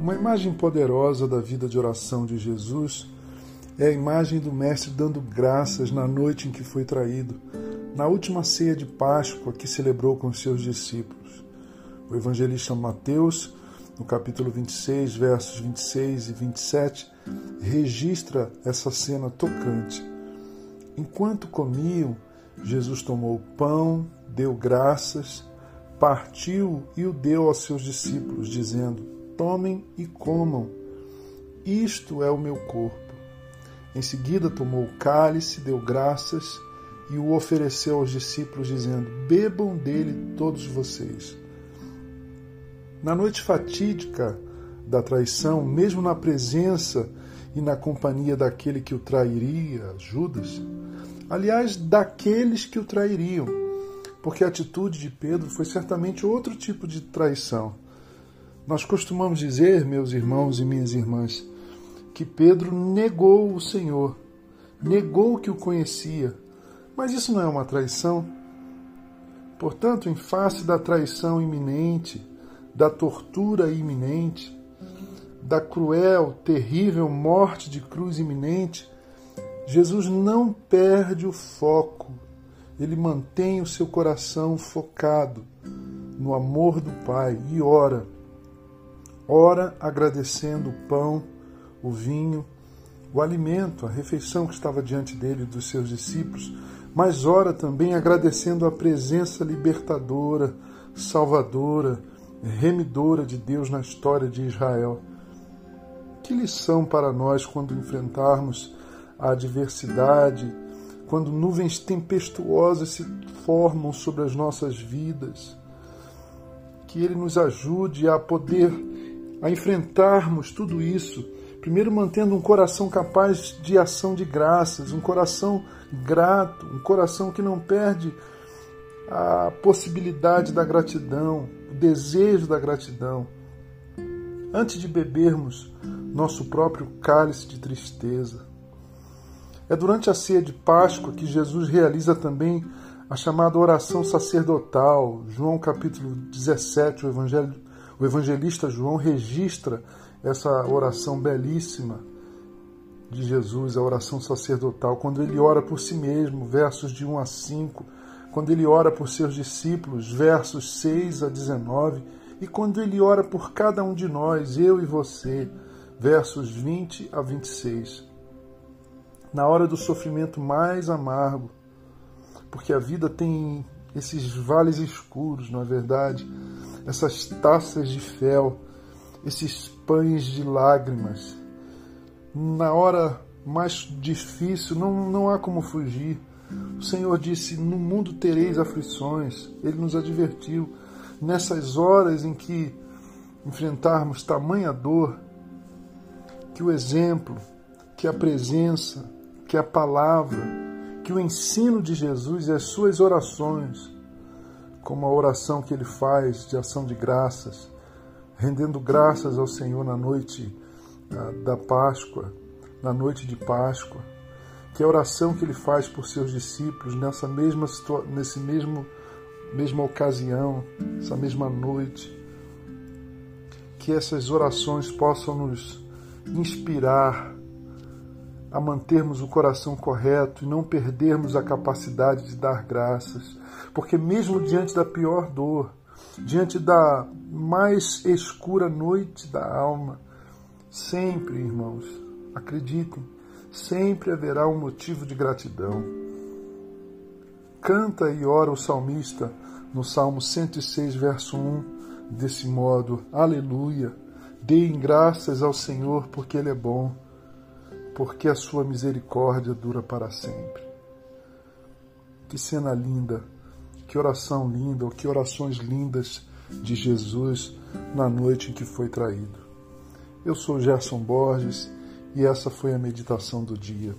Uma imagem poderosa da vida de oração de Jesus é a imagem do Mestre dando graças na noite em que foi traído, na última ceia de Páscoa que celebrou com seus discípulos. O evangelista Mateus, no capítulo 26, versos 26 e 27, registra essa cena tocante. Enquanto comiam, Jesus tomou o pão, deu graças, partiu e o deu aos seus discípulos, dizendo: Tomem e comam. Isto é o meu corpo. Em seguida tomou o cálice, deu graças e o ofereceu aos discípulos, dizendo: Bebam dele todos vocês. Na noite fatídica da traição, mesmo na presença e na companhia daquele que o trairia, Judas, aliás, daqueles que o trairiam, porque a atitude de Pedro foi certamente outro tipo de traição nós costumamos dizer, meus irmãos e minhas irmãs, que Pedro negou o Senhor, negou que o conhecia. Mas isso não é uma traição? Portanto, em face da traição iminente, da tortura iminente, da cruel, terrível morte de cruz iminente, Jesus não perde o foco, ele mantém o seu coração focado no amor do Pai e ora ora agradecendo o pão, o vinho, o alimento, a refeição que estava diante dele e dos seus discípulos, mas ora também agradecendo a presença libertadora, salvadora, remidora de Deus na história de Israel. Que lição para nós quando enfrentarmos a adversidade, quando nuvens tempestuosas se formam sobre as nossas vidas. Que Ele nos ajude a poder a enfrentarmos tudo isso, primeiro mantendo um coração capaz de ação de graças, um coração grato, um coração que não perde a possibilidade da gratidão, o desejo da gratidão. Antes de bebermos nosso próprio cálice de tristeza. É durante a ceia de Páscoa que Jesus realiza também a chamada oração sacerdotal. João capítulo 17, o Evangelho o evangelista João registra essa oração belíssima de Jesus, a oração sacerdotal, quando ele ora por si mesmo, versos de 1 a 5, quando ele ora por seus discípulos, versos 6 a 19, e quando ele ora por cada um de nós, eu e você, versos 20 a 26. Na hora do sofrimento mais amargo, porque a vida tem esses vales escuros, não é verdade? Essas taças de fel, esses pães de lágrimas. Na hora mais difícil, não, não há como fugir. O Senhor disse: No mundo tereis aflições. Ele nos advertiu. Nessas horas em que enfrentarmos tamanha dor, que o exemplo, que a presença, que a palavra, que o ensino de Jesus e as suas orações como a oração que ele faz de ação de graças, rendendo graças ao Senhor na noite ah, da Páscoa, na noite de Páscoa, que a oração que ele faz por seus discípulos nessa mesma nesse mesmo mesma ocasião, essa mesma noite, que essas orações possam nos inspirar a mantermos o coração correto e não perdermos a capacidade de dar graças, porque mesmo diante da pior dor, diante da mais escura noite da alma, sempre, irmãos, acreditem, sempre haverá um motivo de gratidão. Canta e ora o salmista no Salmo 106, verso 1, desse modo: Aleluia! Deem graças ao Senhor porque Ele é bom porque a sua misericórdia dura para sempre. Que cena linda, que oração linda, ou que orações lindas de Jesus na noite em que foi traído. Eu sou Gerson Borges e essa foi a meditação do dia.